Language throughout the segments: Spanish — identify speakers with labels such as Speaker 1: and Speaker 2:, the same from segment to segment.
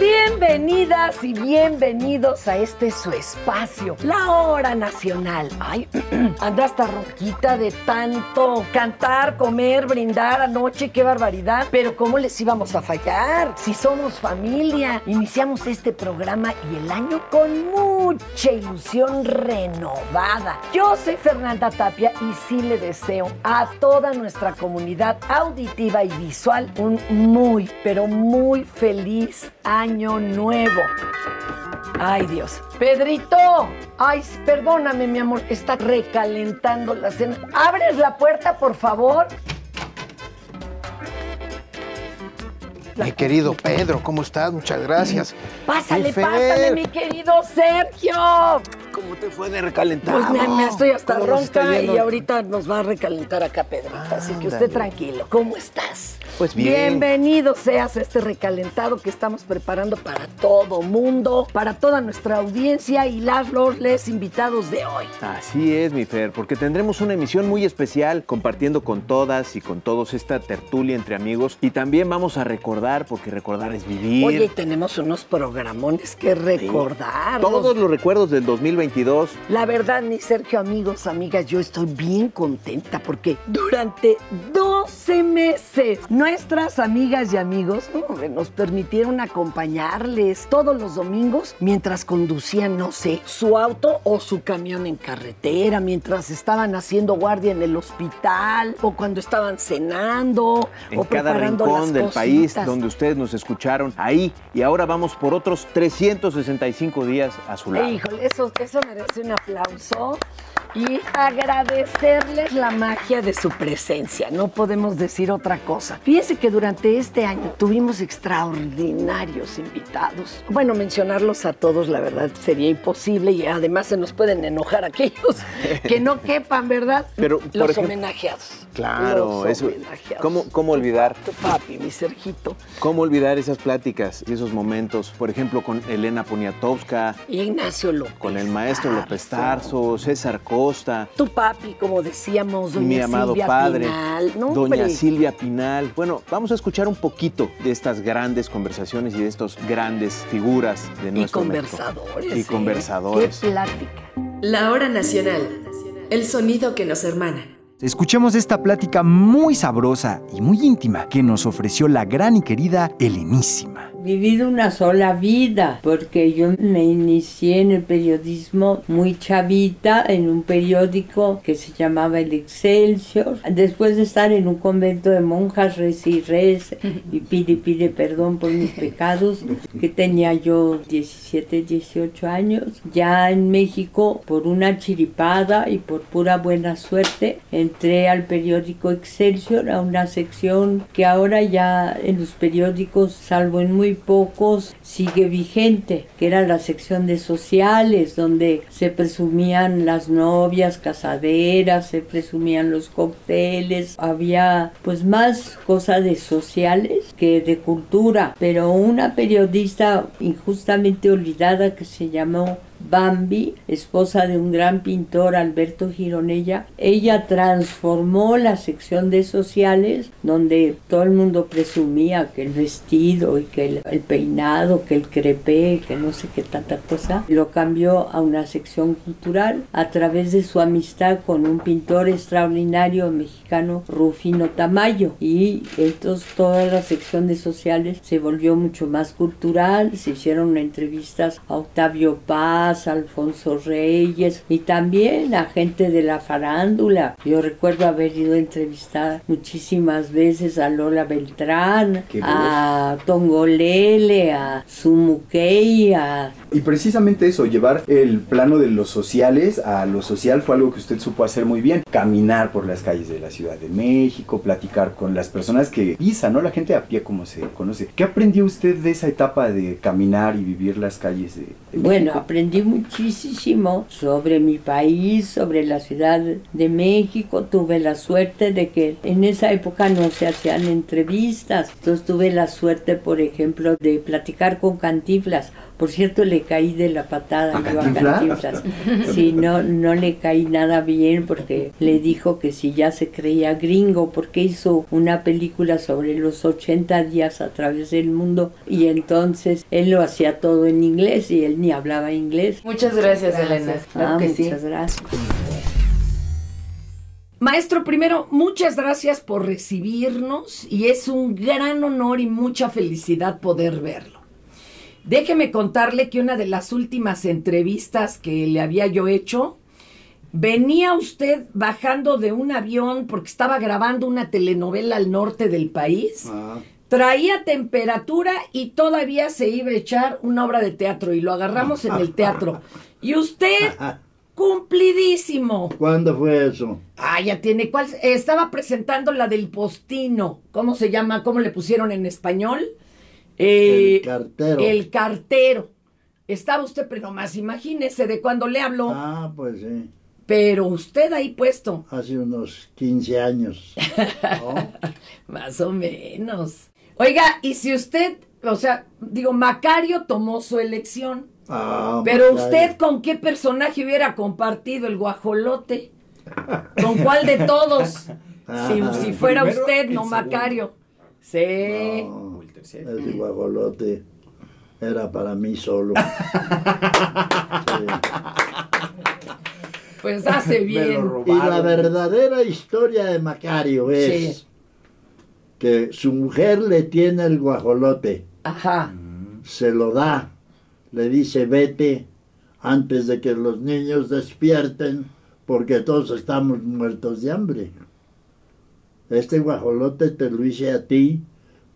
Speaker 1: Bienvenidas y bienvenidos a este su espacio, la hora nacional. Ay, anda hasta roquita de tanto cantar, comer, brindar anoche, qué barbaridad. Pero ¿cómo les íbamos a fallar? Si somos familia, iniciamos este programa y el año con mucha ilusión renovada. Yo soy Fernanda Tapia y sí le deseo a toda nuestra comunidad auditiva y visual un muy, pero muy feliz año nuevo. Ay Dios. Pedrito, ay, perdóname mi amor, está recalentando la cena. ¿Abres la puerta, por favor?
Speaker 2: Mi querido Pedro, ¿cómo estás? Muchas gracias.
Speaker 1: Pásale,
Speaker 2: Mi
Speaker 1: pásale, mi querido Sergio.
Speaker 2: ¿Cómo te fue de recalentado?
Speaker 1: Pues me, me estoy hasta
Speaker 2: ¿Cómo nos está
Speaker 1: ronca y ahorita nos va a recalentar acá, Pedrito. Así que usted tranquilo. ¿Cómo estás?
Speaker 2: Pues bien.
Speaker 1: Bienvenido seas a este recalentado que estamos preparando para todo mundo, para toda nuestra audiencia y las los les invitados de hoy.
Speaker 3: Así es, mi Fer, porque tendremos una emisión muy especial compartiendo con todas y con todos esta tertulia entre amigos y también vamos a recordar, porque recordar es vivir.
Speaker 1: Oye, y tenemos unos programones que recordar.
Speaker 3: Todos los recuerdos del 2022.
Speaker 1: La verdad, mi Sergio, amigos, amigas, yo estoy bien contenta porque durante 12 meses nuestras amigas y amigos hombre, nos permitieron acompañarles todos los domingos mientras conducían, no sé, su auto o su camión en carretera, mientras estaban haciendo guardia en el hospital o cuando estaban cenando
Speaker 3: En
Speaker 1: o
Speaker 3: cada
Speaker 1: preparando
Speaker 3: rincón
Speaker 1: las
Speaker 3: del país donde ustedes nos escucharon ahí. Y ahora vamos por otros 365 días a su lado.
Speaker 1: Híjole, eso, eso merece un aplauso y agradecerles la magia de su presencia. No podemos decir otra cosa. Fíjense que durante este año tuvimos extraordinarios invitados. Bueno, mencionarlos a todos, la verdad, sería imposible y además se nos pueden enojar aquellos que no quepan, ¿verdad?
Speaker 3: Pero, por
Speaker 1: los
Speaker 3: ejemplo-
Speaker 1: homenajeados.
Speaker 3: Claro,
Speaker 1: Los
Speaker 3: eso.
Speaker 1: homenajeados.
Speaker 3: ¿Cómo, ¿Cómo olvidar?
Speaker 1: Tu papi, mi Sergito.
Speaker 3: ¿Cómo olvidar esas pláticas y esos momentos? Por ejemplo, con Elena Poniatowska,
Speaker 1: Ignacio López.
Speaker 3: con el maestro López
Speaker 1: Tarso.
Speaker 3: Tarso, César Costa,
Speaker 1: Tu papi, como decíamos, doña
Speaker 3: mi amado
Speaker 1: Silvia
Speaker 3: padre,
Speaker 1: Pinal. No,
Speaker 3: doña. Silvia Pinal. Bueno, vamos a escuchar un poquito de estas grandes conversaciones y de estos grandes figuras de
Speaker 1: Y
Speaker 3: nuestro México.
Speaker 1: conversadores.
Speaker 3: Y
Speaker 1: ¿eh?
Speaker 3: conversadores.
Speaker 1: Qué plática.
Speaker 4: La hora nacional. El sonido que nos hermana.
Speaker 5: Escuchemos esta plática muy sabrosa y muy íntima que nos ofreció la gran y querida Helenísima.
Speaker 6: Vivido una sola vida, porque yo me inicié en el periodismo muy chavita, en un periódico que se llamaba El Excelsior. Después de estar en un convento de monjas, res y res, y pide pide perdón por mis pecados, que tenía yo 17, 18 años. Ya en México, por una chiripada y por pura buena suerte, entré al periódico Excelsior, a una sección que ahora ya en los periódicos, salvo en muy pocos, sigue vigente, que era la sección de sociales, donde se presumían las novias casaderas, se presumían los cócteles, había pues más cosas de sociales que de cultura, pero una periodista injustamente olvidada que se llamó Bambi, esposa de un gran pintor Alberto Gironella, ella transformó la sección de sociales donde todo el mundo presumía que el vestido y que el, el peinado, que el crepé, que no sé qué tanta cosa, lo cambió a una sección cultural a través de su amistad con un pintor extraordinario mexicano, Rufino Tamayo. Y entonces toda la sección de sociales se volvió mucho más cultural, se hicieron entrevistas a Octavio Paz, Alfonso Reyes y también a gente de la farándula. Yo recuerdo haber ido a entrevistar muchísimas veces a Lola Beltrán, a Tongolele, a Sumukey, a
Speaker 7: Y precisamente eso, llevar el plano de los sociales a lo social fue algo que usted supo hacer muy bien. Caminar por las calles de la Ciudad de México, platicar con las personas que pisan, ¿no? La gente a pie como se conoce. ¿Qué aprendió usted de esa etapa de caminar y vivir las calles de, de
Speaker 6: Bueno,
Speaker 7: México?
Speaker 6: aprendí muchísimo sobre mi país, sobre la Ciudad de México. Tuve la suerte de que en esa época no se hacían entrevistas. Entonces tuve la suerte, por ejemplo, de platicar con Cantinflas. Por cierto, le caí de la patada
Speaker 7: ¿A
Speaker 6: yo a
Speaker 7: Cantinflas?
Speaker 6: Cantinflas. Sí, no, no le caí nada bien porque le dijo que si ya se creía gringo, porque hizo una película sobre los 80 días a través del mundo y entonces él lo hacía todo en inglés y él ni hablaba inglés.
Speaker 8: Muchas gracias, Elena.
Speaker 6: Ah,
Speaker 1: que sí.
Speaker 6: muchas gracias.
Speaker 1: Maestro, primero, muchas gracias por recibirnos y es un gran honor y mucha felicidad poder verlo. Déjeme contarle que una de las últimas entrevistas que le había yo hecho, venía usted bajando de un avión porque estaba grabando una telenovela al norte del país, traía temperatura y todavía se iba a echar una obra de teatro y lo agarramos en el teatro. Y usted, cumplidísimo.
Speaker 9: ¿Cuándo fue eso?
Speaker 1: Ah, ya tiene. ¿Cuál? Estaba presentando la del postino. ¿Cómo se llama? ¿Cómo le pusieron en español? Eh,
Speaker 9: El cartero.
Speaker 1: El cartero. Estaba usted, pero más imagínese de cuando le habló.
Speaker 9: Ah, pues sí.
Speaker 1: Pero usted ahí puesto.
Speaker 9: Hace unos 15 años. ¿no?
Speaker 1: Más o menos. Oiga, y si usted, o sea, digo, Macario tomó su elección.
Speaker 9: Ah,
Speaker 1: Pero
Speaker 9: Macario.
Speaker 1: usted, ¿con qué personaje hubiera compartido el guajolote? ¿Con cuál de todos? Si,
Speaker 9: Ah,
Speaker 1: si fuera
Speaker 7: primero,
Speaker 1: usted, no
Speaker 7: segundo.
Speaker 1: Macario. Sí.
Speaker 9: No,
Speaker 7: El
Speaker 9: guajolote era para mí solo. Sí.
Speaker 1: Pues hace bien.
Speaker 9: Y la verdadera historia de Macario es
Speaker 1: Sí.
Speaker 9: que su mujer le tiene el guajolote,
Speaker 1: Ajá.
Speaker 9: se lo da, le dice vete antes de que los niños despierten porque todos estamos muertos de hambre. Este guajolote te lo hice a ti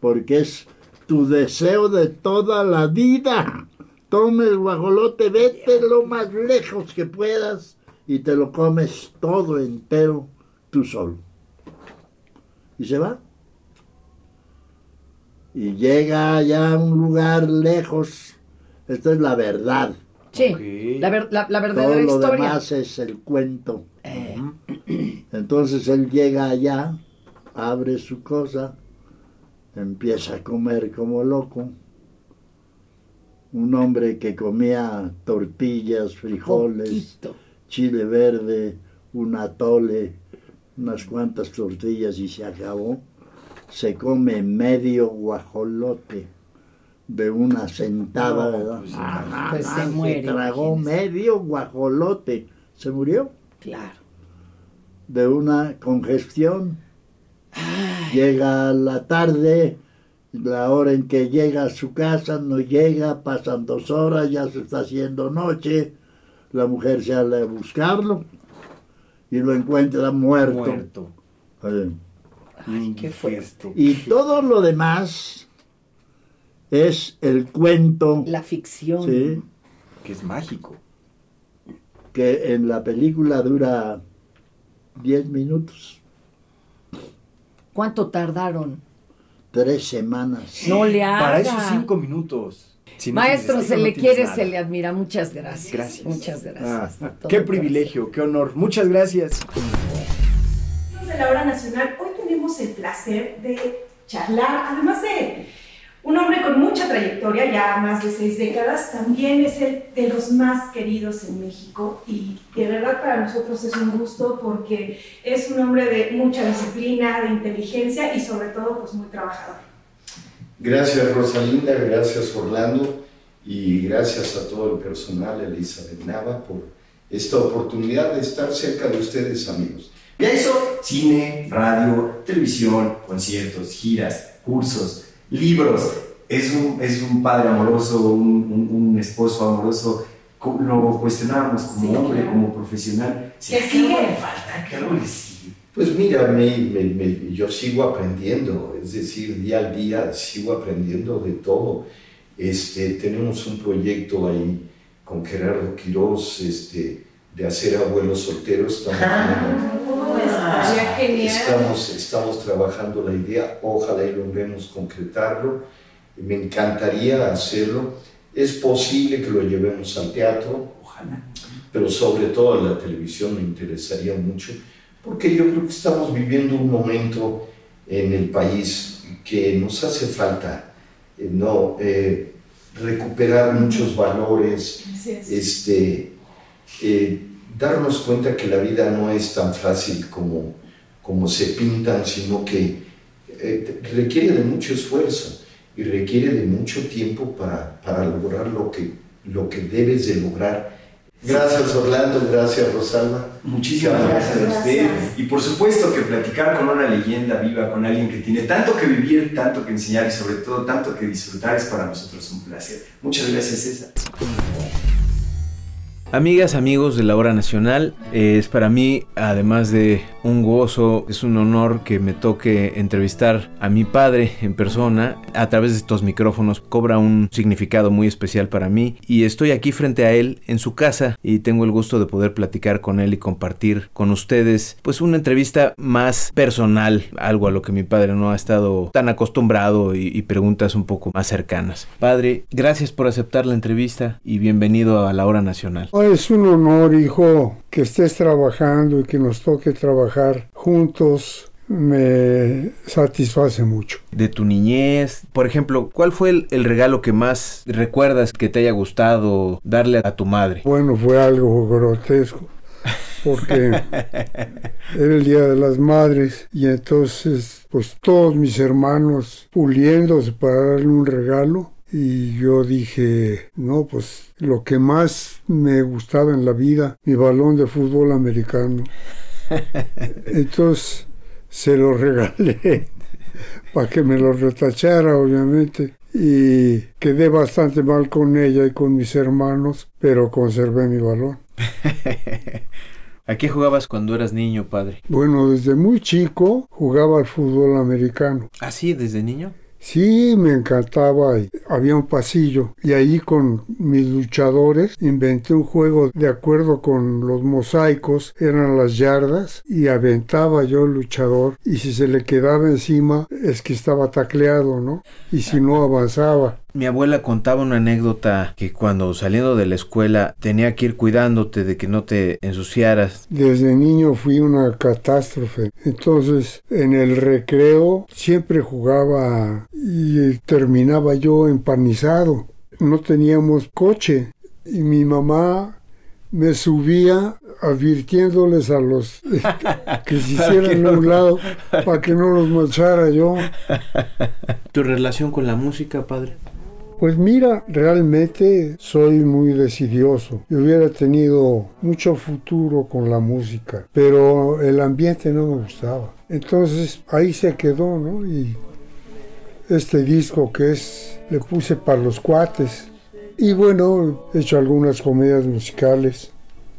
Speaker 9: porque es tu deseo de toda la vida. Toma el guajolote, vete lo más lejos que puedas y te lo comes todo entero tú solo. Y se va. Y llega allá a un lugar lejos. Esta es la verdad.
Speaker 1: Sí. La, ver- la- la
Speaker 9: Todo
Speaker 1: verdadera
Speaker 9: lo
Speaker 1: historia.
Speaker 9: demás es el cuento.
Speaker 1: Eh,
Speaker 9: Entonces él llega allá, abre su cosa, empieza a comer como loco. Un hombre que comía tortillas, frijoles,
Speaker 1: poquito.
Speaker 9: chile verde, un atole, unas cuantas tortillas y se acabó. Se come medio guajolote de una sentada,
Speaker 7: No,
Speaker 9: ¿verdad?
Speaker 7: pues,
Speaker 9: Ah,
Speaker 1: pues, se
Speaker 9: tragó medio guajolote. Se murió
Speaker 1: Claro.
Speaker 9: de una congestión. Llega la tarde, la hora en que llega a su casa, no llega, pasan dos horas, ya se está haciendo noche, la mujer sale a buscarlo y lo encuentra muerto.
Speaker 7: Muerto.
Speaker 1: Ay, qué fuerte.
Speaker 9: Y todo lo demás es el cuento
Speaker 1: La ficción.
Speaker 9: ¿sí?
Speaker 7: Que es mágico.
Speaker 9: que en la película dura 10 minutos,
Speaker 1: ¿Cuánto tardaron?
Speaker 9: tres semanas.
Speaker 1: No le haga.
Speaker 7: Para esos cinco minutos. Si no
Speaker 1: Maestro, se le
Speaker 7: no
Speaker 1: quiere,
Speaker 7: nada.
Speaker 1: se le admira. Muchas gracias.
Speaker 7: Gracias.
Speaker 1: Muchas gracias.
Speaker 7: Ah, qué privilegio, qué honor. Muchas gracias.
Speaker 10: De la hora nacional, hoy tenemos el placer de charlar, además de un hombre con mucha trayectoria, ya más de seis décadas, también es el de los más queridos en México y de verdad para nosotros es un gusto porque es un hombre de mucha disciplina, de inteligencia y sobre todo pues muy trabajador.
Speaker 11: Gracias Rosalinda, gracias Orlando y gracias a todo el personal, Elizabeth Nava, por esta oportunidad de estar cerca de ustedes amigos.
Speaker 12: Ya hizo cine, radio, televisión, conciertos, giras, cursos, libros. Es un, es un padre amoroso, un, un- un esposo amoroso. Lo cuestionábamos como
Speaker 10: Sí,
Speaker 12: hombre,
Speaker 10: claro.
Speaker 12: como profesional. ¿Será
Speaker 10: sigue.
Speaker 12: le falta? ¿Que algo le sigue?
Speaker 11: Pues mira, me- me- me- yo sigo aprendiendo, es decir, día al día sigo aprendiendo de todo. Este, tenemos un proyecto ahí con Gerardo Quiroz este, de hacer abuelos solteros. Estamos,
Speaker 10: Estaría genial.
Speaker 11: estamos, estamos trabajando la idea, ojalá y logremos concretarlo. Me encantaría hacerlo. Es posible que lo llevemos al teatro,
Speaker 12: Ojalá.
Speaker 11: pero sobre todo a la televisión me interesaría mucho, porque yo creo que estamos viviendo un momento en el país que nos hace falta, eh, no, eh, recuperar muchos valores, este, eh, darnos cuenta que la vida no es tan fácil como, como se pintan, sino que eh, requiere de mucho esfuerzo y requiere de mucho tiempo para, para lograr lo que, lo que debes de lograr. Gracias Orlando, gracias Rosalba.
Speaker 12: Muchísimas gracias, a usted. Y por supuesto que platicar con una leyenda viva, con alguien que tiene tanto que vivir, tanto que enseñar y sobre todo tanto que disfrutar es para nosotros un placer. Muchas gracias César.
Speaker 3: Amigas, amigos de la Hora Nacional, eh, es para mí, además de un gozo, es un honor que me toque entrevistar a mi padre en persona a través de estos micrófonos. Cobra un significado muy especial para mí y estoy aquí frente a él en su casa y tengo el gusto de poder platicar con él y compartir con ustedes pues una entrevista más personal, algo a lo que mi padre no ha estado tan acostumbrado y, y preguntas un poco más cercanas. Padre, gracias por aceptar la entrevista y bienvenido a la Hora Nacional.
Speaker 8: Es un honor, hijo, que estés trabajando y que nos toque trabajar juntos. Me satisface mucho.
Speaker 3: De tu niñez, por ejemplo, ¿cuál fue el, el, regalo que más recuerdas que te haya gustado darle a tu madre?
Speaker 8: Bueno, fue algo grotesco, porque era el Día de las Madres y entonces, pues todos mis hermanos puliéndose para darle un regalo y yo dije, no, pues lo que más me gustaba en la vida, mi balón de fútbol americano. Entonces se lo regalé para que me lo retachara, obviamente. Y quedé bastante mal con ella y con mis hermanos, pero conservé mi balón.
Speaker 3: ¿A qué jugabas cuando eras niño, padre?
Speaker 8: Bueno, desde muy chico jugaba al fútbol americano.
Speaker 3: ¿Ah, sí? ¿Desde niño?
Speaker 8: Sí, me encantaba. Había un pasillo y ahí con mis luchadores inventé un juego de acuerdo con los mosaicos, eran las yardas y aventaba yo el luchador y si se le quedaba encima es que estaba tacleado, ¿no? Y si no avanzaba.
Speaker 3: Mi abuela contaba una anécdota que cuando saliendo de la escuela tenía que ir cuidándote de que no te ensuciaras.
Speaker 8: Desde niño fui una catástrofe. Entonces en el recreo siempre jugaba y terminaba yo empanizado. No teníamos coche y mi mamá me subía advirtiéndoles a los que se hicieran a un lado para que no los manchara yo.
Speaker 3: ¿Tu relación con la música, padre?
Speaker 8: Pues mira, realmente soy muy decidioso. Yo hubiera tenido mucho futuro con la música, pero el ambiente no me gustaba. Entonces ahí se quedó, ¿no? Y este disco que es, le puse para los cuates. Y bueno, he hecho algunas comedias musicales.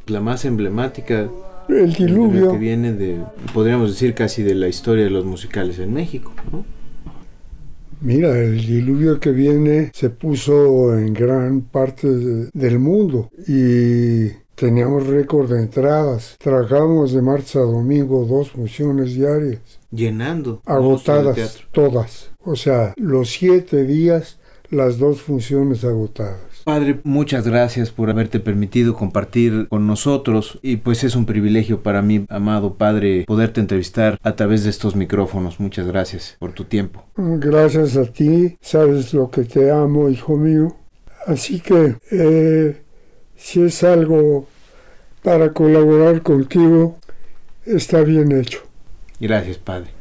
Speaker 3: La más emblemática.
Speaker 8: El diluvio.
Speaker 3: que viene de, podríamos decir, casi de la historia de los musicales en México, ¿no?
Speaker 8: Mira, el diluvio que viene se puso en gran parte de, del mundo y teníamos récord de entradas. Trabajábamos de martes a domingo dos funciones diarias.
Speaker 3: Llenando.
Speaker 8: Agotadas, todas. O sea, los siete días, las dos funciones agotadas.
Speaker 3: Padre, muchas gracias por haberte permitido compartir con nosotros y pues es un privilegio para mí, amado Padre, poderte entrevistar a través de estos micrófonos. Muchas gracias por tu tiempo.
Speaker 8: Gracias a ti, sabes lo que te amo, hijo mío. Así que eh, si es algo para colaborar contigo, está bien hecho.
Speaker 3: Gracias, Padre.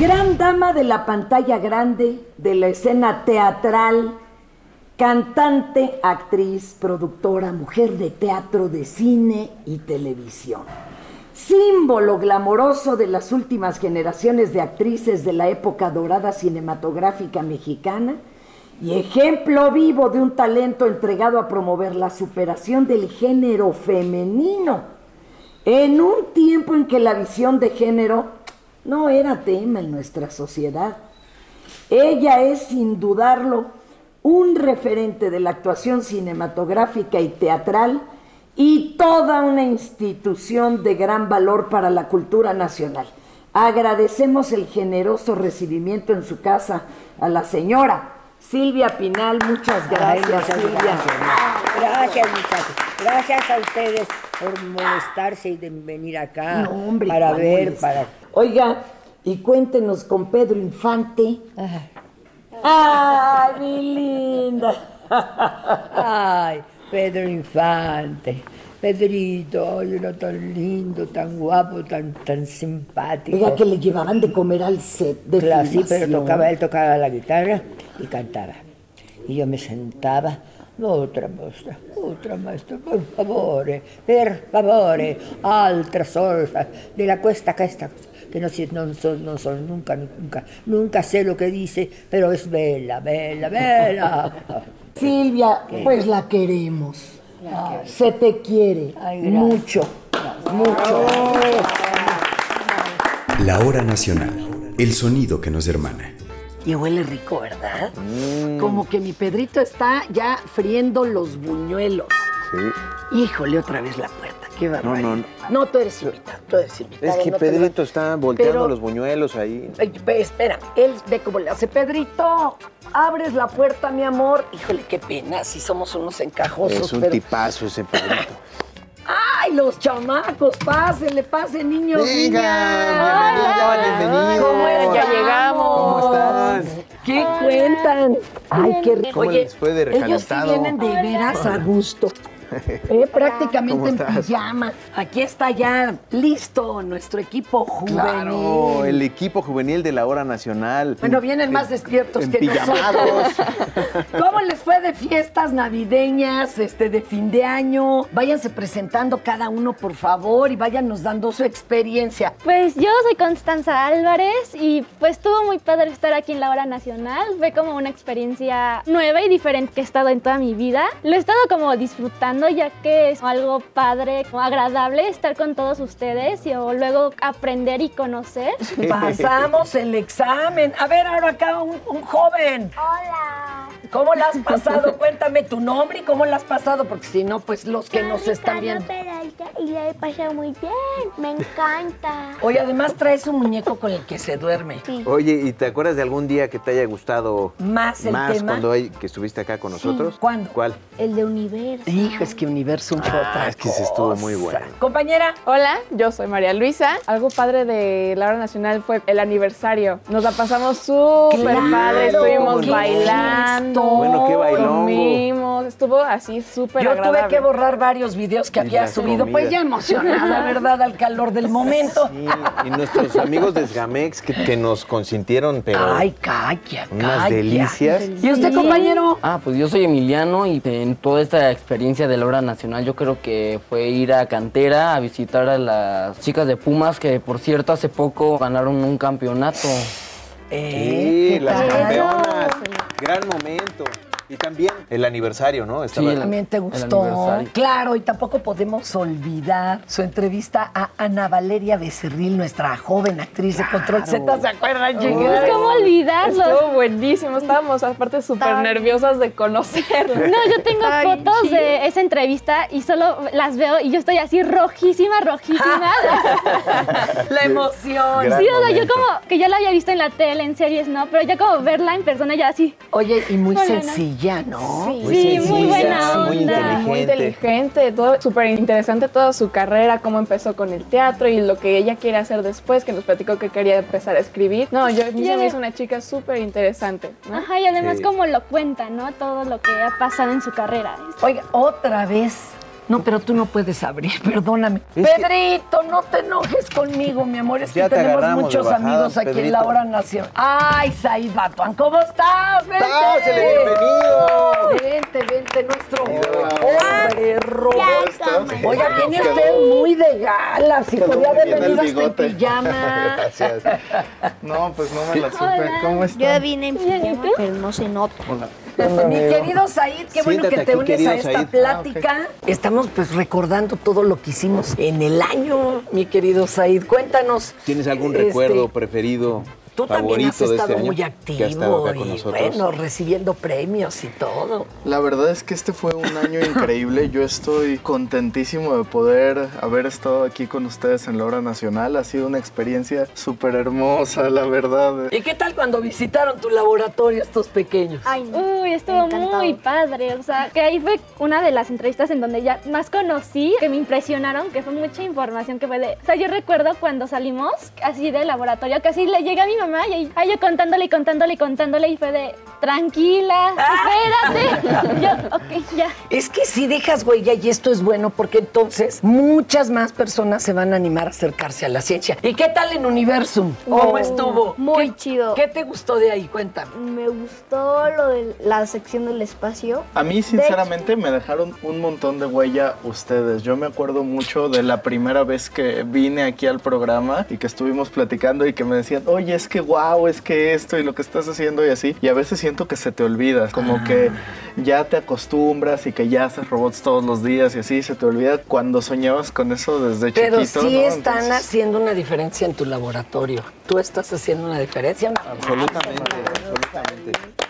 Speaker 1: Gran dama de la pantalla grande, de la escena teatral, cantante, actriz, productora, mujer de teatro, de cine y televisión. Símbolo glamoroso de las últimas generaciones de actrices de la época dorada cinematográfica mexicana y ejemplo vivo de un talento entregado a promover la superación del género femenino en un tiempo en que la visión de género no era tema en nuestra sociedad. Ella es, sin dudarlo, un referente de la actuación cinematográfica y teatral y toda una institución de gran valor para la cultura nacional. Agradecemos el generoso recibimiento en su casa a la señora Silvia Pinal. Muchas gracias,
Speaker 13: Ay, muchas
Speaker 1: Silvia.
Speaker 13: Gracias, gracias, muchachos. Gracias a ustedes por molestarse y de venir acá
Speaker 1: No, hombre,
Speaker 13: para
Speaker 1: ¿cuál
Speaker 13: ver, para...
Speaker 1: Oiga, y cuéntenos con Pedro Infante.
Speaker 13: Ay, mi linda. Ay, Pedro Infante. Pedrito, ay, era tan lindo, tan guapo, tan, tan simpático.
Speaker 1: Oiga, que le llevaban de comer al set de
Speaker 13: Claro, sí, pero
Speaker 1: filmación.
Speaker 13: tocaba, él tocaba la guitarra y cantaba. Y yo me sentaba, otra maestra, otra maestra, por favore, per favore, altra solfa, de la cuesta a esta, que no, sé, no, son, no son, nunca, nunca, nunca sé lo que dice, pero es bella, bella, bella.
Speaker 1: Silvia, pues la queremos. Se te quiere mucho, mucho.
Speaker 14: La hora nacional, el sonido que nos hermana.
Speaker 1: Y huele rico, ¿verdad? Como que mi Pedrito está ya friendo los buñuelos. Híjole, otra vez la puerta. Qué barbaridad.
Speaker 2: no, no.
Speaker 1: No, tú eres invitado, tú eres invitado.
Speaker 2: Es que
Speaker 1: no
Speaker 2: Pedrito está volteando
Speaker 1: Pero-
Speaker 2: los buñuelos ahí.
Speaker 1: Espera, él ve cómo le hace. Pedrito, abres la puerta, mi amor. Híjole, qué pena, si somos unos encajosos.
Speaker 2: Es un
Speaker 1: pero-
Speaker 2: tipazo ese Pedrito.
Speaker 1: ¡Ay, los chamacos! Pásenle, pasen, niños,
Speaker 2: Venga,
Speaker 1: niñas.
Speaker 2: bienvenidos,
Speaker 1: ¿Cómo
Speaker 2: bienvenidos.
Speaker 1: están?
Speaker 2: Ya llegamos. ¿Cómo están?
Speaker 1: ¿Qué cuentan? Ay, qué rico.
Speaker 2: ¿Cómo
Speaker 1: Oye,
Speaker 2: les fue de
Speaker 1: ellos sí vienen de veras a gusto. Eh, prácticamente
Speaker 2: ¿Cómo
Speaker 1: en pijama. Aquí está ya listo nuestro equipo juvenil.
Speaker 2: Claro, el equipo juvenil de la hora nacional.
Speaker 1: Bueno, vienen más despiertos que
Speaker 2: Empillamados.
Speaker 1: nosotros. ¿Cómo les fue de fiestas navideñas, este, de fin de año? Váyanse presentando cada uno, por favor, y váyanos dando su experiencia.
Speaker 15: Pues yo soy Constanza Álvarez y pues estuvo muy padre estar aquí en la hora nacional. Fue como una experiencia nueva y diferente que he estado en toda mi vida. Lo he estado como disfrutando ya que es algo padre, como agradable estar con todos ustedes y o luego aprender y conocer.
Speaker 1: Pasamos el examen. A ver, ahora acá un, un joven.
Speaker 15: Hola.
Speaker 1: ¿Cómo la has pasado? Cuéntame tu nombre y cómo la has pasado, porque si no, pues los que nos están viendo.
Speaker 16: Peralta y la he pasado muy bien. Me encanta.
Speaker 1: Oye, además traes un muñeco con el que se duerme.
Speaker 2: Oye, ¿y te acuerdas de algún día que te haya gustado
Speaker 1: Más el
Speaker 2: más
Speaker 1: tema.
Speaker 2: cuando hay- que estuviste acá con nosotros?
Speaker 1: ¿Cuándo?
Speaker 2: ¿Cuál?
Speaker 16: El de universo.
Speaker 1: Hijo, es que Universum fue otra
Speaker 2: Ah, es que ese estuvo muy bueno.
Speaker 1: Compañera.
Speaker 17: Hola, yo soy María Luisa. Algo padre de la hora nacional fue el aniversario. Nos la pasamos súper
Speaker 1: Claro,
Speaker 17: padre, estuvimos
Speaker 1: qué
Speaker 17: bailando.
Speaker 1: fiestón. Bueno, qué.
Speaker 17: Comimos, estuvo así súper
Speaker 1: Yo
Speaker 17: agradable.
Speaker 1: tuve que borrar varios videos que
Speaker 2: Y
Speaker 1: había subido, pues ya emocionada, ¿verdad? Al calor del momento.
Speaker 2: Y nuestros amigos de Sgamex que, que nos consintieron, pero
Speaker 1: Ay, calla,
Speaker 2: unas
Speaker 1: calla.
Speaker 2: delicias.
Speaker 1: ¿Y usted, compañero?
Speaker 18: Ah, pues yo soy Emiliano y en toda esta experiencia de la hora nacional yo creo que fue ir a Cantera a visitar a las chicas de Pumas que por cierto hace poco ganaron un campeonato.
Speaker 1: Eh,
Speaker 2: Sí, las campeonas. Gran momento. Y también el aniversario, ¿no? Estaba-
Speaker 1: También te gustó. Claro, y tampoco podemos olvidar su entrevista a Ana Valeria Becerril, nuestra joven actriz de Control Z. ¿Se acuerdan?
Speaker 17: Uy, ¿Cómo olvidarlo? Estuvo buenísimo. Estábamos aparte súper nerviosas de conocerlo.
Speaker 15: No, yo tengo fotos de esa entrevista y solo las veo y yo estoy así rojísima, rojísima.
Speaker 1: La emoción.
Speaker 15: sí, o sea, yo como que ya la había visto en la tele, en series, ¿no? Pero ya como verla en persona ya así.
Speaker 1: Oye, y muy
Speaker 15: Hola, ¿no?
Speaker 1: Sencilla, ¿no?
Speaker 15: Sí, sí, muy buena onda.
Speaker 17: Muy inteligente, todo súper interesante toda su carrera, cómo empezó con el teatro y lo que ella quiere hacer después, que nos platicó que quería empezar a escribir. No, yo se me hizo una chica súper interesante. ¿no?
Speaker 15: Ajá, y además
Speaker 17: Sí.
Speaker 15: como lo cuenta, ¿no? Todo lo que ha pasado en su carrera.
Speaker 1: Oiga, otra vez. No, pero tú no puedes abrir, perdóname. Pedrito, no te enojes conmigo, mi amor. Es
Speaker 2: Ya
Speaker 1: que
Speaker 2: te
Speaker 1: tenemos muchos amigos aquí en la hora nacional. ¡Ay, Said Batuán! ¿Cómo estás? ¡Vente!
Speaker 2: Pásele, bienvenido.
Speaker 1: Vente, vente, nuestro hombre
Speaker 2: Estás?
Speaker 1: Oiga, viene usted muy de gala. Si podía haber venido hasta en pijama.
Speaker 19: Gracias. No, pues no me la supe.
Speaker 16: Hola.
Speaker 19: ¿Cómo
Speaker 16: Yo
Speaker 19: están?
Speaker 16: vine en pijama, pero no se nota.
Speaker 19: Hola.
Speaker 1: Mi querido Said, qué bueno que te
Speaker 2: aquí,
Speaker 1: unes a esta
Speaker 2: Said.
Speaker 1: plática. Estamos pues recordando todo lo que hicimos en el año, mi querido Said. Cuéntanos.
Speaker 2: ¿Tienes algún
Speaker 1: Este,
Speaker 2: recuerdo preferido,
Speaker 1: Tú también has
Speaker 2: este
Speaker 1: estado
Speaker 2: año?
Speaker 1: muy activo y bueno, recibiendo premios y todo.
Speaker 19: La verdad es que este fue un año increíble. Yo estoy contentísimo de poder haber estado aquí con ustedes en la hora nacional. Ha sido una experiencia súper hermosa, la verdad.
Speaker 1: ¿Y qué tal cuando visitaron tu laboratorio estos pequeños?
Speaker 15: Uy, estuvo muy padre. O sea, que ahí fue una de las entrevistas en donde ya más conocí, que me impresionaron, que fue mucha información que fue de. O sea, yo recuerdo cuando salimos así del laboratorio, casi le llegué a mi mamá mamá y ahí, ahí yo contándole y contándole y contándole y fue de, tranquila, espérate. yo, ok, ya.
Speaker 1: Es que si dejas huella y esto es bueno porque entonces muchas más personas se van a animar a acercarse a la ciencia. ¿Y qué tal en Universum? ¿Cómo
Speaker 16: Oh,
Speaker 1: estuvo?
Speaker 16: Muy
Speaker 1: ¿Qué-
Speaker 16: chido.
Speaker 1: ¿Qué te gustó de ahí? Cuéntame.
Speaker 16: Me gustó lo de la sección del espacio.
Speaker 19: A mí, sinceramente, me dejaron un montón de huella ustedes. Yo me acuerdo mucho de la primera vez que vine aquí al programa y que estuvimos platicando y que me decían, oye, es que wow, es que esto y lo que estás haciendo y así. Y a veces siento que se te olvida, como que ya te acostumbras y que ya haces robots todos los días y así se te olvida cuando soñabas con eso desde
Speaker 1: Pero
Speaker 19: chiquito.
Speaker 1: sí
Speaker 19: ¿no?
Speaker 1: están
Speaker 19: Entonces-
Speaker 1: haciendo una diferencia en tu laboratorio. Tú estás haciendo una diferencia.
Speaker 3: Absolutamente, absolutamente.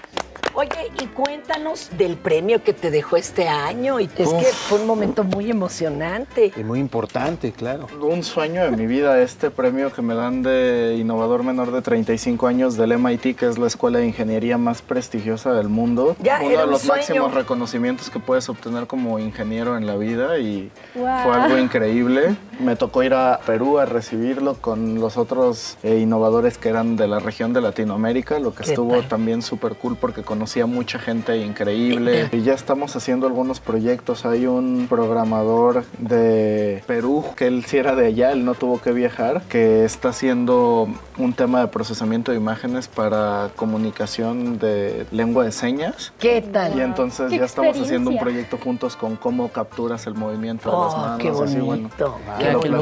Speaker 1: Oye, y cuéntanos del premio que te dejó este año. Y es
Speaker 19: Uf.
Speaker 1: que fue un momento muy emocionante.
Speaker 3: Es muy importante, claro.
Speaker 19: Un sueño de mi vida, este premio que me dan de innovador menor de 35 años del MIT, que es la escuela de ingeniería más prestigiosa del mundo.
Speaker 1: Ya,
Speaker 19: Uno
Speaker 1: era
Speaker 19: de
Speaker 1: un
Speaker 19: los
Speaker 1: sueño.
Speaker 19: máximos reconocimientos que puedes obtener como ingeniero en la vida y
Speaker 15: Wow.
Speaker 19: fue algo increíble. Me tocó ir a Perú a recibirlo con los otros eh, innovadores que eran de la región de Latinoamérica, lo que
Speaker 1: ¿Qué
Speaker 19: estuvo
Speaker 1: tal?
Speaker 19: también súper cool porque conocí a mucha gente increíble. Y ya estamos haciendo algunos proyectos. Hay un programador de Perú, que él sí era de allá, él no tuvo que viajar, que está haciendo un tema de procesamiento de imágenes para comunicación de lengua de señas.
Speaker 1: ¿Qué tal?
Speaker 19: Y entonces ya estamos haciendo un proyecto juntos con cómo capturas el movimiento de las
Speaker 1: Oh,
Speaker 19: manos.
Speaker 1: qué
Speaker 19: así, bueno.
Speaker 1: bonito.
Speaker 19: Lo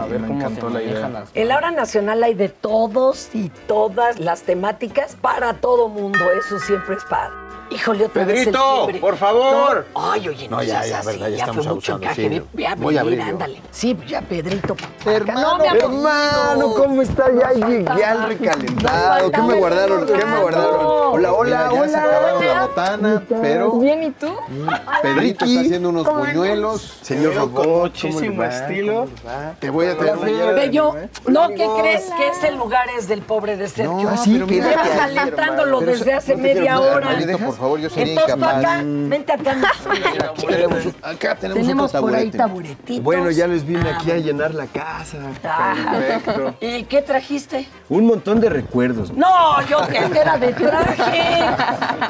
Speaker 1: a ver
Speaker 19: me encantó la idea.
Speaker 1: En la hora nacional hay de todos y todas las temáticas para todo mundo. Eso siempre es padre. Híjole, otra vez el
Speaker 2: Pedrito, por favor.
Speaker 1: No, Ay, oye, no,
Speaker 2: No, ya, ya,
Speaker 1: así,
Speaker 2: verdad, ya
Speaker 1: ya
Speaker 2: estamos
Speaker 1: fue mucho encaje.
Speaker 2: sí.
Speaker 1: Ve, a
Speaker 2: Voy a
Speaker 1: venir,
Speaker 2: abrir
Speaker 1: ándale. Sí, ya, Pedrito.
Speaker 2: Hermano,
Speaker 1: No,
Speaker 2: hermano, ¿cómo está? Ya llegué al recalentado. ¿Qué me guardaron? ¿Qué me guardaron? Hola, hola,
Speaker 3: Mira, ya se acabaron
Speaker 2: hola.
Speaker 3: la botana, pero
Speaker 17: Bien, ¿y tú?
Speaker 3: Pedrito está haciendo unos buñuelos.
Speaker 2: Señor Robot, ¿cómo
Speaker 19: muchísimo estilo.
Speaker 2: Te voy a traer llave.
Speaker 1: Bello, no, ¿qué crees? Que ese lugar es del pobre de Sergio.
Speaker 2: ah, sí,
Speaker 1: Lleva
Speaker 2: quédate ahí,
Speaker 1: calentándolo
Speaker 2: hermano.
Speaker 1: desde hace
Speaker 2: no
Speaker 1: media hora.
Speaker 3: Favor, yo sería
Speaker 1: Entonces
Speaker 3: incapaz.
Speaker 1: acá, vente acá.
Speaker 2: Aquí tenemos, acá tenemos,
Speaker 1: Tenemos
Speaker 2: otro
Speaker 1: por ahí
Speaker 2: taburete.
Speaker 1: taburetitos.
Speaker 20: Bueno, ya les vine aquí a llenar la casa.
Speaker 1: Ah,
Speaker 19: Perfecto.
Speaker 1: ¿Y qué trajiste?
Speaker 20: Un montón de recuerdos.
Speaker 1: No, yo que era de traje.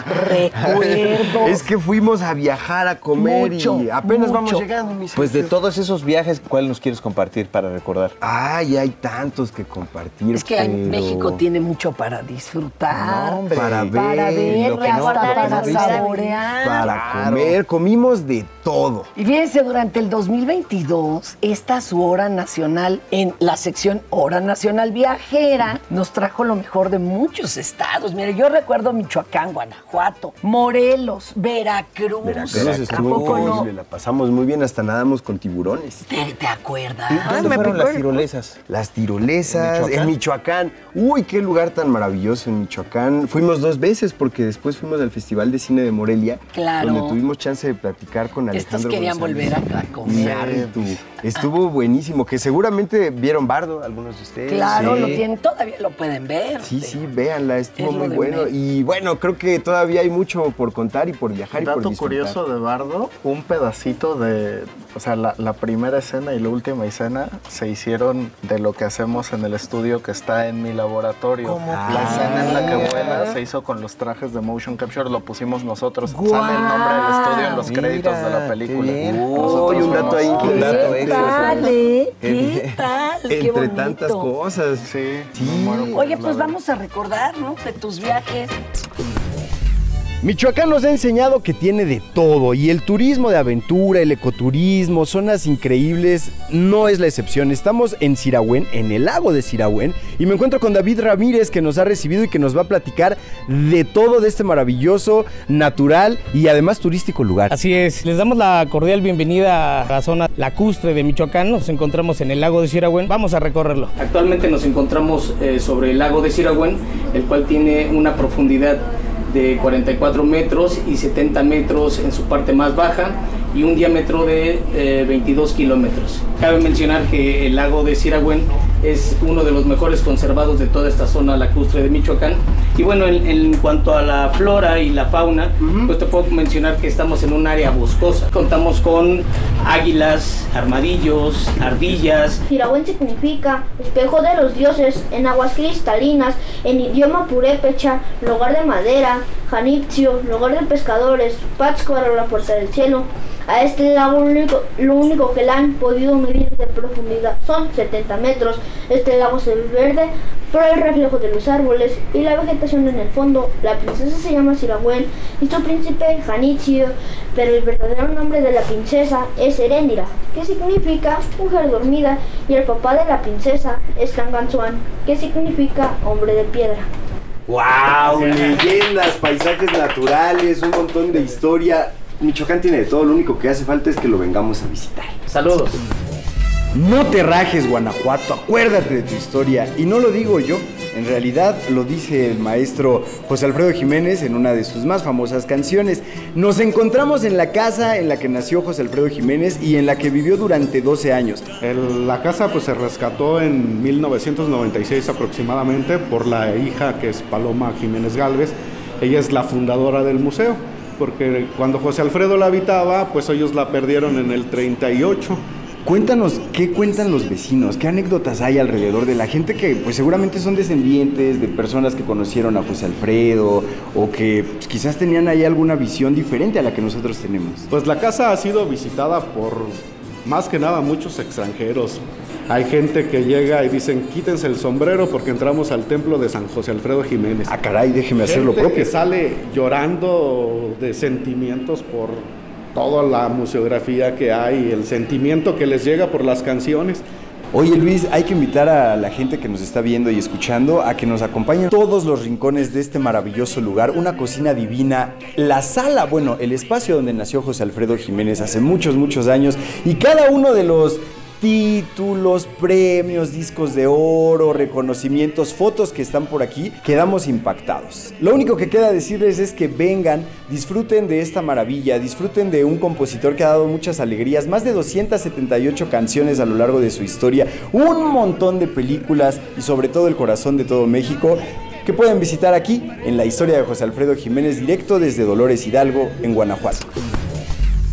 Speaker 1: Recuerdos.
Speaker 20: Es que fuimos a viajar, a comer
Speaker 1: Mucho,
Speaker 20: y apenas vamos
Speaker 1: mucho.
Speaker 20: llegando, mis
Speaker 3: Pues de todos esos viajes, ¿cuál nos quieres compartir para recordar?
Speaker 20: Ay, hay tantos que compartir.
Speaker 1: Es que
Speaker 20: pero-
Speaker 1: México tiene mucho para disfrutar.
Speaker 20: No, hombre. Para ver,
Speaker 1: para ver,
Speaker 20: lo que no
Speaker 1: para saborear.
Speaker 20: Para comer, comimos de todo.
Speaker 1: Y fíjense, durante el 2022, esta su hora nacional, en la sección Hora Nacional Viajera, nos trajo lo mejor de muchos estados. Mire, yo recuerdo Michoacán, Guanajuato, Morelos, Veracruz.
Speaker 20: Veracruz
Speaker 1: ¿A
Speaker 20: estuvo
Speaker 1: poco no?
Speaker 20: increíble, la pasamos muy bien, hasta nadamos con tiburones.
Speaker 1: ¿Te, te acuerdas?
Speaker 3: ¿Dónde fueron las tirolesas?
Speaker 20: Las tirolesas,
Speaker 3: ¿En
Speaker 20: en Michoacán? Uy, qué lugar tan maravilloso en Michoacán. Fuimos dos veces porque después fuimos al Festival de Cine de Morelia,
Speaker 1: Claro.
Speaker 20: donde tuvimos chance de platicar con
Speaker 1: Estos querían
Speaker 20: González
Speaker 1: volver a, a comer.
Speaker 20: Estuvo buenísimo, que seguramente vieron Bardo, algunos de ustedes.
Speaker 1: Claro,
Speaker 20: Sí.
Speaker 1: lo tienen, todavía lo pueden ver.
Speaker 20: Sí, sí, véanla, estuvo
Speaker 1: Es
Speaker 20: muy bueno. Y bueno, creo que todavía hay mucho por contar y por viajar y por
Speaker 19: Dato curioso de Bardo, un pedacito de, o sea, la, la primera escena y la última escena se hicieron de lo que hacemos en el estudio que está en mi laboratorio.
Speaker 1: ¿Cómo
Speaker 19: La escena en la que vuela se hizo con los trajes de motion capture, lo pusimos nosotros.
Speaker 1: ¡Guau!
Speaker 19: Sale el nombre del estudio en los
Speaker 3: Mira,
Speaker 19: créditos de la
Speaker 3: qué
Speaker 19: película.
Speaker 3: bien.
Speaker 19: Nosotros
Speaker 20: Uy, un dato ahí,
Speaker 1: ¿Qué
Speaker 20: un dato
Speaker 1: tal, eh? ¿Qué tal? Qué
Speaker 20: Entre
Speaker 1: bonito.
Speaker 20: tantas cosas.
Speaker 19: Sí,
Speaker 20: Sí.
Speaker 1: Oye, pues vamos a recordar, ¿no? De tus viajes.
Speaker 5: Michoacán nos ha enseñado que tiene de todo y el turismo de aventura, el ecoturismo, zonas increíbles, no es la excepción. Estamos en Sirahuén, en el lago de Sirahuén, y me encuentro con David Ramírez que nos ha recibido y que nos va a platicar de todo de este maravilloso, natural y además turístico lugar.
Speaker 21: Así es, les damos la cordial bienvenida a la zona lacustre de Michoacán. Nos encontramos en el lago de Siragüen. Vamos a recorrerlo. Actualmente nos encontramos eh, sobre el lago de Siragüen, el cual tiene una profundidad de 44 metros y 70 metros en su parte más baja y un diámetro de eh, 22 kilómetros. Cabe mencionar que el lago de Siragüen es uno de los mejores conservados de toda esta zona lacustre de Michoacán Y bueno, en, en cuanto a la flora y la fauna, pues te puedo mencionar que estamos en un área boscosa. Contamos con águilas, armadillos, ardillas.
Speaker 22: Sirawen significa espejo de los dioses en aguas cristalinas, en idioma purépecha, lugar de madera, janipcio, lugar de pescadores, Pátzcuaro, la puerta del cielo. A este lago único, lo único que le han podido medir de profundidad son 70 metros. Este lago se ve verde por el reflejo de los árboles y la vegetación en el fondo. La princesa se llama Sirawen y su príncipe Janitzio, pero el verdadero nombre de la princesa es Erendira, que significa mujer dormida, y el papá de la princesa es Tanganzuan, que significa hombre de piedra.
Speaker 5: ¡Wow! Leyendas, paisajes naturales, un montón de historia. Michoacán tiene de todo, lo único que hace falta es que lo vengamos a visitar.
Speaker 21: Saludos.
Speaker 5: No te rajes, Guanajuato, acuérdate de tu historia. Y no lo digo yo, en realidad lo dice el maestro José Alfredo Jiménez en una de sus más famosas canciones. Nos encontramos en la casa en la que nació José Alfredo Jiménez y en la que vivió durante 12 años.
Speaker 23: El- la casa pues se rescató en 1996 aproximadamente por la hija que es Paloma Jiménez Galvez. Ella es la fundadora del museo, porque cuando José Alfredo la habitaba, pues ellos la perdieron en el 38.
Speaker 5: Cuéntanos, ¿qué cuentan los vecinos? ¿Qué anécdotas hay alrededor de la gente que pues seguramente son descendientes de personas que conocieron a José Alfredo o que pues, quizás tenían ahí alguna visión diferente a la que nosotros tenemos?
Speaker 23: Pues la casa ha sido visitada por más que nada muchos extranjeros. Hay gente que llega y dicen, quítense el sombrero porque entramos al templo de San José Alfredo Jiménez.
Speaker 5: Ah, caray, déjeme hacer lo
Speaker 23: Gente
Speaker 5: propio.
Speaker 23: que sale llorando de sentimientos por toda la museografía que hay, el sentimiento que les llega por las canciones.
Speaker 5: Oye Luis, hay que invitar a la gente que nos está viendo y escuchando a que nos acompañen todos los rincones de este maravilloso lugar, una cocina divina, la sala, bueno, el espacio donde nació José Alfredo Jiménez hace muchos, muchos años y cada uno de los títulos, premios, discos de oro, reconocimientos, fotos que están por aquí, quedamos impactados. Lo único que queda decirles es que vengan, disfruten de esta maravilla, disfruten de un compositor que ha dado muchas alegrías, más de 278 canciones a lo largo de su historia, un montón de películas y sobre todo el corazón de todo México que pueden visitar aquí en la historia de José Alfredo Jiménez directo desde Dolores Hidalgo en Guanajuato.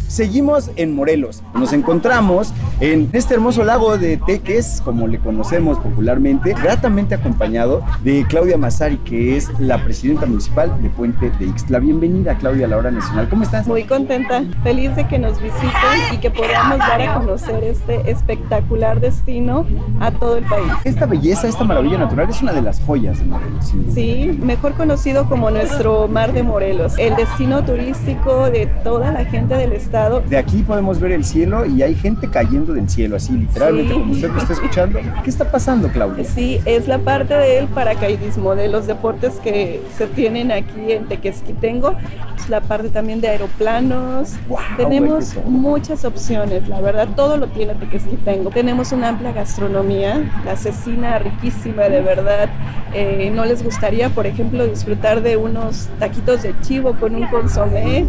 Speaker 5: Seguimos en Morelos. Nos encontramos en este hermoso lago de Teques, como le conocemos popularmente, gratamente acompañado de Claudia Mazari, que es la presidenta municipal de Puente de Ixtla. Bienvenida, Claudia, a la hora nacional. ¿Cómo estás?
Speaker 24: Muy contenta, feliz de que nos visiten y que podamos dar a conocer este espectacular destino a todo el país.
Speaker 5: Esta belleza, esta maravilla natural es una de las joyas de Morelos. sin.
Speaker 24: Sí, mejor conocido como nuestro Mar de Morelos, el destino turístico de toda la gente del estado.
Speaker 5: De aquí podemos ver el cielo y hay gente cayendo del cielo, así literalmente,
Speaker 24: Sí.
Speaker 5: como usted lo está escuchando. ¿Qué está pasando, Claudia?
Speaker 24: Sí, es la parte del paracaidismo, de los deportes que se tienen aquí en Tequesquitengo, es la parte también de aeroplanos. Tenemos
Speaker 25: qué todo.
Speaker 24: muchas opciones, la verdad, todo lo tiene Tequesquitengo. Tenemos una amplia gastronomía, la cecina riquísima, de verdad. Eh, ¿No les gustaría, por ejemplo, disfrutar de unos taquitos de chivo con un consomé,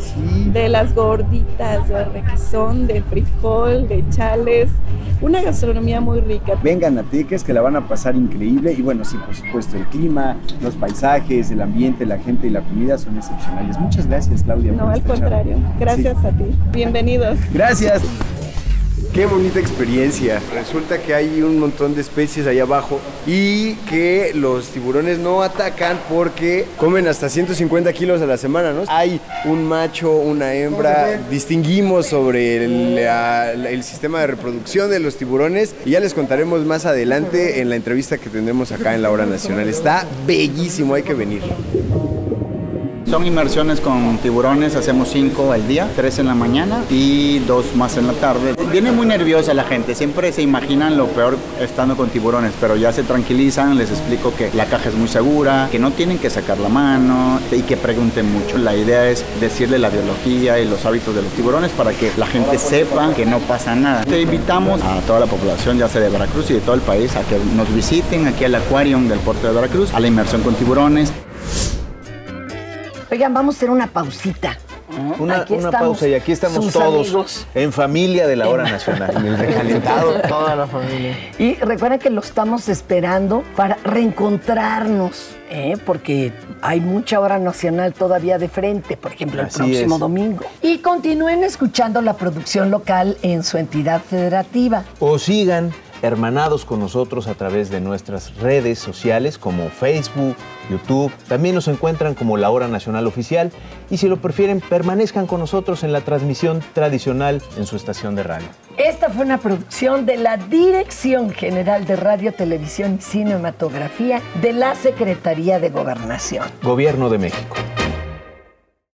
Speaker 24: de las gorditas de requesón, de frijol, de chales? Una gastronomía muy rica.
Speaker 5: Vengan a Teques que la van a pasar increíble y bueno, sí, por supuesto, el clima, los paisajes, el ambiente, la gente y la comida son excepcionales. Muchas gracias, Claudia.
Speaker 24: No,
Speaker 5: por
Speaker 24: al
Speaker 5: charla.
Speaker 24: contrario. Gracias
Speaker 5: Sí.
Speaker 24: a ti. Bienvenidos.
Speaker 5: Gracias. Qué bonita experiencia. Resulta que hay un montón de especies ahí abajo y que los tiburones no atacan porque comen hasta 150 kilos a la semana, ¿no? Hay un macho, una hembra. Distinguimos sobre el, la- el sistema de reproducción de los tiburones y ya les contaremos más adelante en la entrevista que tendremos acá en la Hora Nacional. Está bellísimo, hay que venir.
Speaker 26: Son inmersiones con tiburones, hacemos cinco al día, tres en la mañana y dos más en la tarde. Viene muy nerviosa la gente, siempre se imaginan lo peor estando con tiburones, pero ya se tranquilizan, les explico que la caja es muy segura, que no tienen que sacar la mano y que pregunten mucho. La idea es decirle la biología y los hábitos de los tiburones para que la gente sepa que no pasa nada. Te invitamos a toda la población, ya sea de Veracruz y de todo el país, a que nos visiten aquí al Aquarium del puerto de Veracruz, a la inmersión con tiburones.
Speaker 1: Oigan, vamos a hacer una pausita.
Speaker 3: Una,
Speaker 1: Aquí
Speaker 3: una
Speaker 1: estamos,
Speaker 3: pausa y aquí estamos todos
Speaker 1: amigos.
Speaker 3: en familia de la hora nacional. En el recalentado.
Speaker 19: Toda la familia.
Speaker 1: Y recuerden que lo estamos esperando para reencontrarnos, ¿eh? porque hay mucha hora nacional todavía de frente, por ejemplo, el próximo
Speaker 3: es.
Speaker 1: domingo. Y continúen escuchando la producción local en su entidad federativa.
Speaker 3: O sigan hermanados con nosotros a través de nuestras redes sociales como Facebook, YouTube. También nos encuentran como La Hora Nacional Oficial. Y si lo prefieren, permanezcan con nosotros en la transmisión tradicional en su estación de radio.
Speaker 1: Esta fue una producción de la Dirección General de Radio, Televisión y Cinematografía de la Secretaría de Gobernación.
Speaker 3: Gobierno de México.